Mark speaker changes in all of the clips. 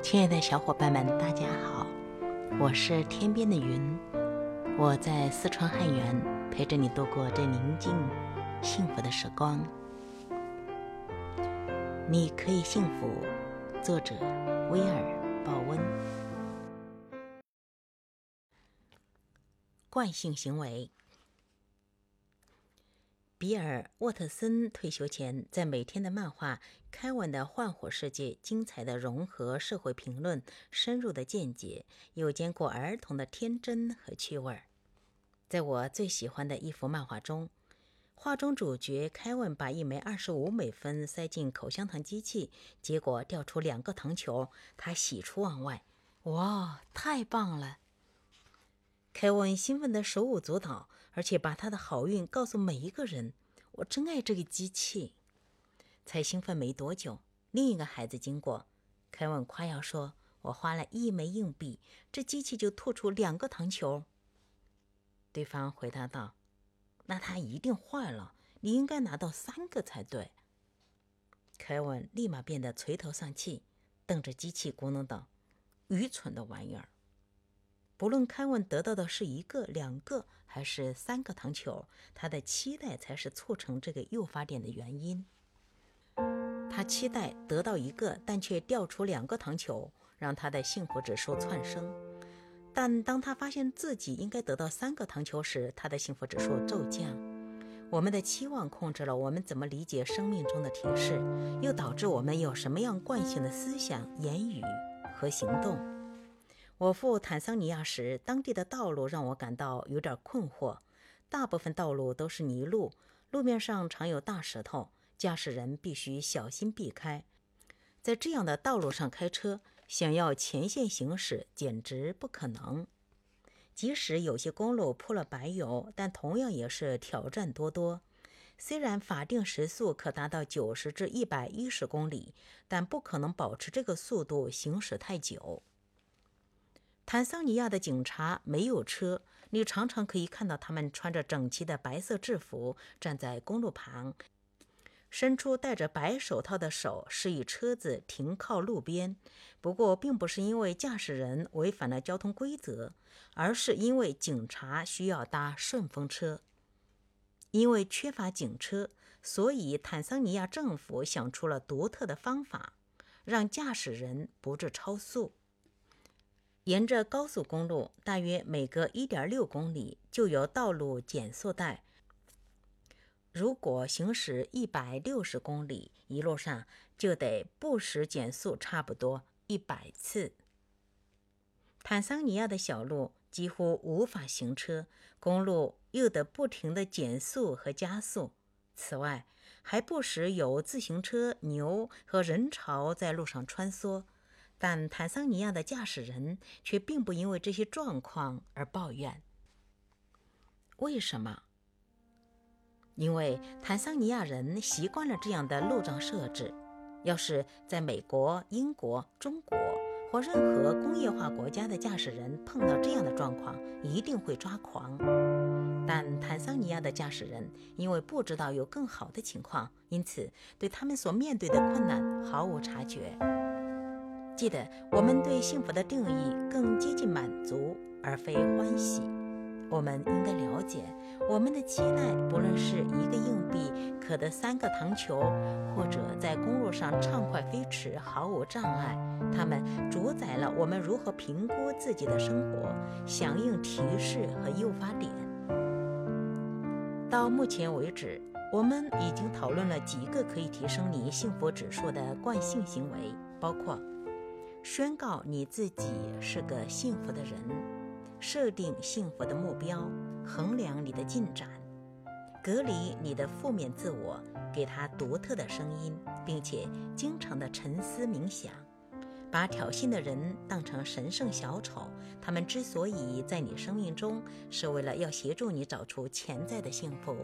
Speaker 1: 亲爱的小伙伴们，大家好，我是天边的云，我在四川汉源陪着你度过这宁静、幸福的时光。你可以幸福。作者：威尔·鲍温。惯性行为。比尔·沃特森退休前，在每天的漫画《凯文的幻火世界》精彩的融合社会评论、深入的见解，又兼顾儿童的天真和趣味儿。在我最喜欢的一幅漫画中，画中主角凯文把一枚二十五美分塞进口香糖机器，结果掉出两个糖球，他喜出望外：“哇，太棒了！”凯文兴奋得手舞足蹈，而且把他的好运告诉每一个人。我真爱这个机器。才兴奋没多久，另一个孩子经过，凯文夸耀说：“我花了一枚硬币，这机器就吐出两个糖球。”对方回答道：“那它一定坏了，你应该拿到三个才对。”凯文立马变得垂头丧气，瞪着机器咕哝道：“愚蠢的玩意儿！”不论凯文得到的是一个、两个还是三个糖球，他的期待才是促成这个诱发点的原因。他期待得到一个，但却掉出两个糖球，让他的幸福指数窜升。但当他发现自己应该得到三个糖球时，他的幸福指数骤降。我们的期望控制了我们怎么理解生命中的提示，又导致我们有什么样惯性的思想、言语和行动。我赴坦桑尼亚时，当地的道路让我感到有点困惑。大部分道路都是泥路，路面上常有大石头，驾驶人必须小心避开。在这样的道路上开车，想要前线行驶简直不可能。即使有些公路铺了白油，但同样也是挑战多多。虽然法定时速可达到九十至一百一十公里，但不可能保持这个速度行驶太久。坦桑尼亚的警察没有车，你常常可以看到他们穿着整齐的白色制服，站在公路旁，伸出戴着白手套的手，示意车子停靠路边。不过，并不是因为驾驶人违反了交通规则，而是因为警察需要搭顺风车。因为缺乏警车，所以坦桑尼亚政府想出了独特的方法，让驾驶人不致超速。沿着高速公路，大约每隔1.6公里就有道路减速带。如果行驶160公里，一路上就得不时减速，差不多100次。坦桑尼亚的小路几乎无法行车，公路又得不停地减速和加速。此外，还不时有自行车、牛和人潮在路上穿梭。但坦桑尼亚的驾驶人却并不因为这些状况而抱怨。为什么？因为坦桑尼亚人习惯了这样的路障设置。要是在美国、英国、中国或任何工业化国家的驾驶人碰到这样的状况，一定会抓狂。但坦桑尼亚的驾驶人因为不知道有更好的情况，因此对他们所面对的困难毫无察觉。记得，我们对幸福的定义更接近满足而非欢喜。我们应该了解，我们的期待，不论是一个硬币可得三个糖球，或者在公路上畅快飞驰毫无障碍，它们主宰了我们如何评估自己的生活，响应提示和诱发点。到目前为止，我们已经讨论了几个可以提升你幸福指数的惯性行为，包括。宣告你自己是个幸福的人，设定幸福的目标，衡量你的进展，隔离你的负面自我，给他独特的声音，并且经常的沉思冥想，把挑衅的人当成神圣小丑。他们之所以在你生命中，是为了要协助你找出潜在的幸福。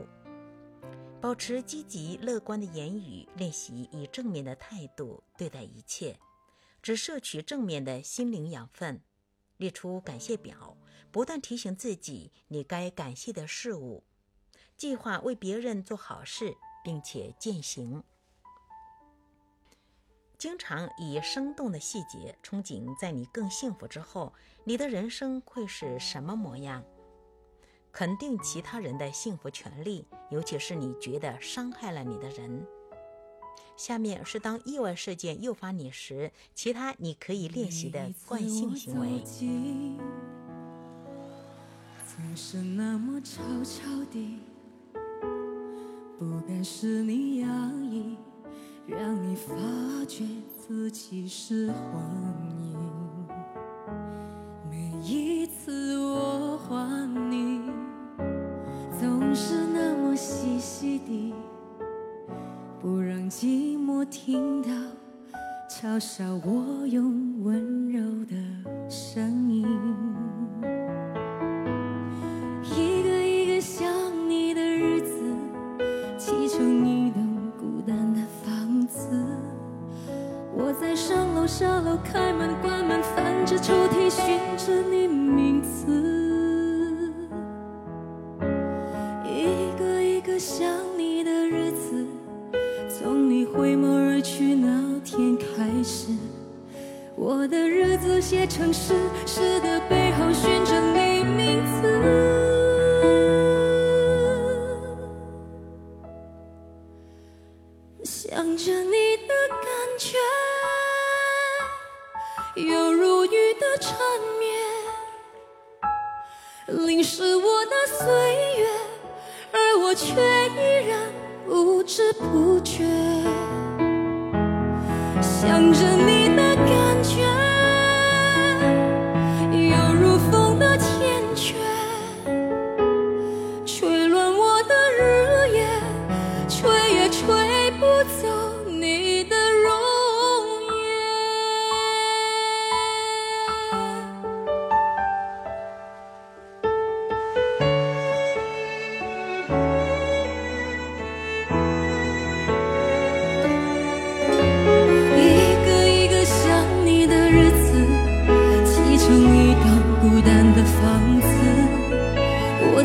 Speaker 1: 保持积极乐观的言语，练习以正面的态度对待一切。只摄取正面的心灵养分，列出感谢表，不断提醒自己你该感谢的事物，计划为别人做好事，并且践行。经常以生动的细节憧憬，在你更幸福之后，你的人生会是什么模样？肯定其他人的幸福权利，尤其是你觉得伤害了你的人。下面是当意外事件诱发你时，其他你可以练习的惯性行为。
Speaker 2: 总是那么悄悄地，不敢使你压抑。让你发觉自己是幻嘲笑我用温柔的声音。一个一个想你的日子，砌成一栋孤单的房子。我在上楼下楼，开门关门，翻着抽屉，寻着你名字。一个一个想你的日子，从你回眸而去，我的日子写成诗，诗的背后寻着你名字。想着你的感觉，犹如雨的缠绵，淋湿我的岁月，而我却依然不知不觉。想着你的感觉。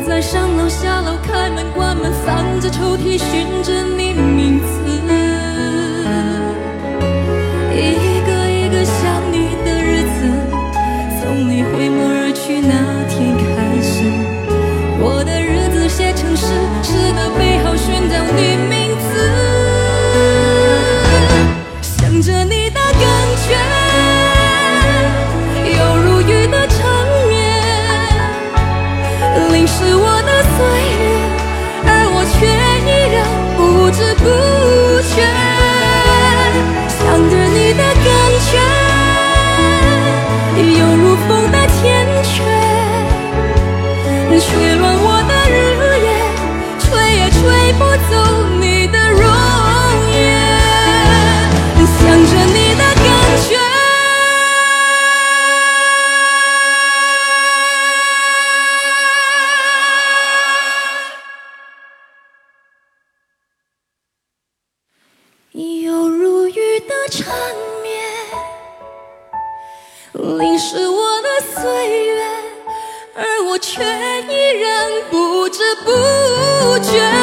Speaker 2: 在上楼下楼，开门关门，翻着抽屉，寻着你名字。一个一个想你的日子，从你回眸而去那天开始，我的日子写成诗，诗的淋湿我的岁月，而我却依然不知不觉。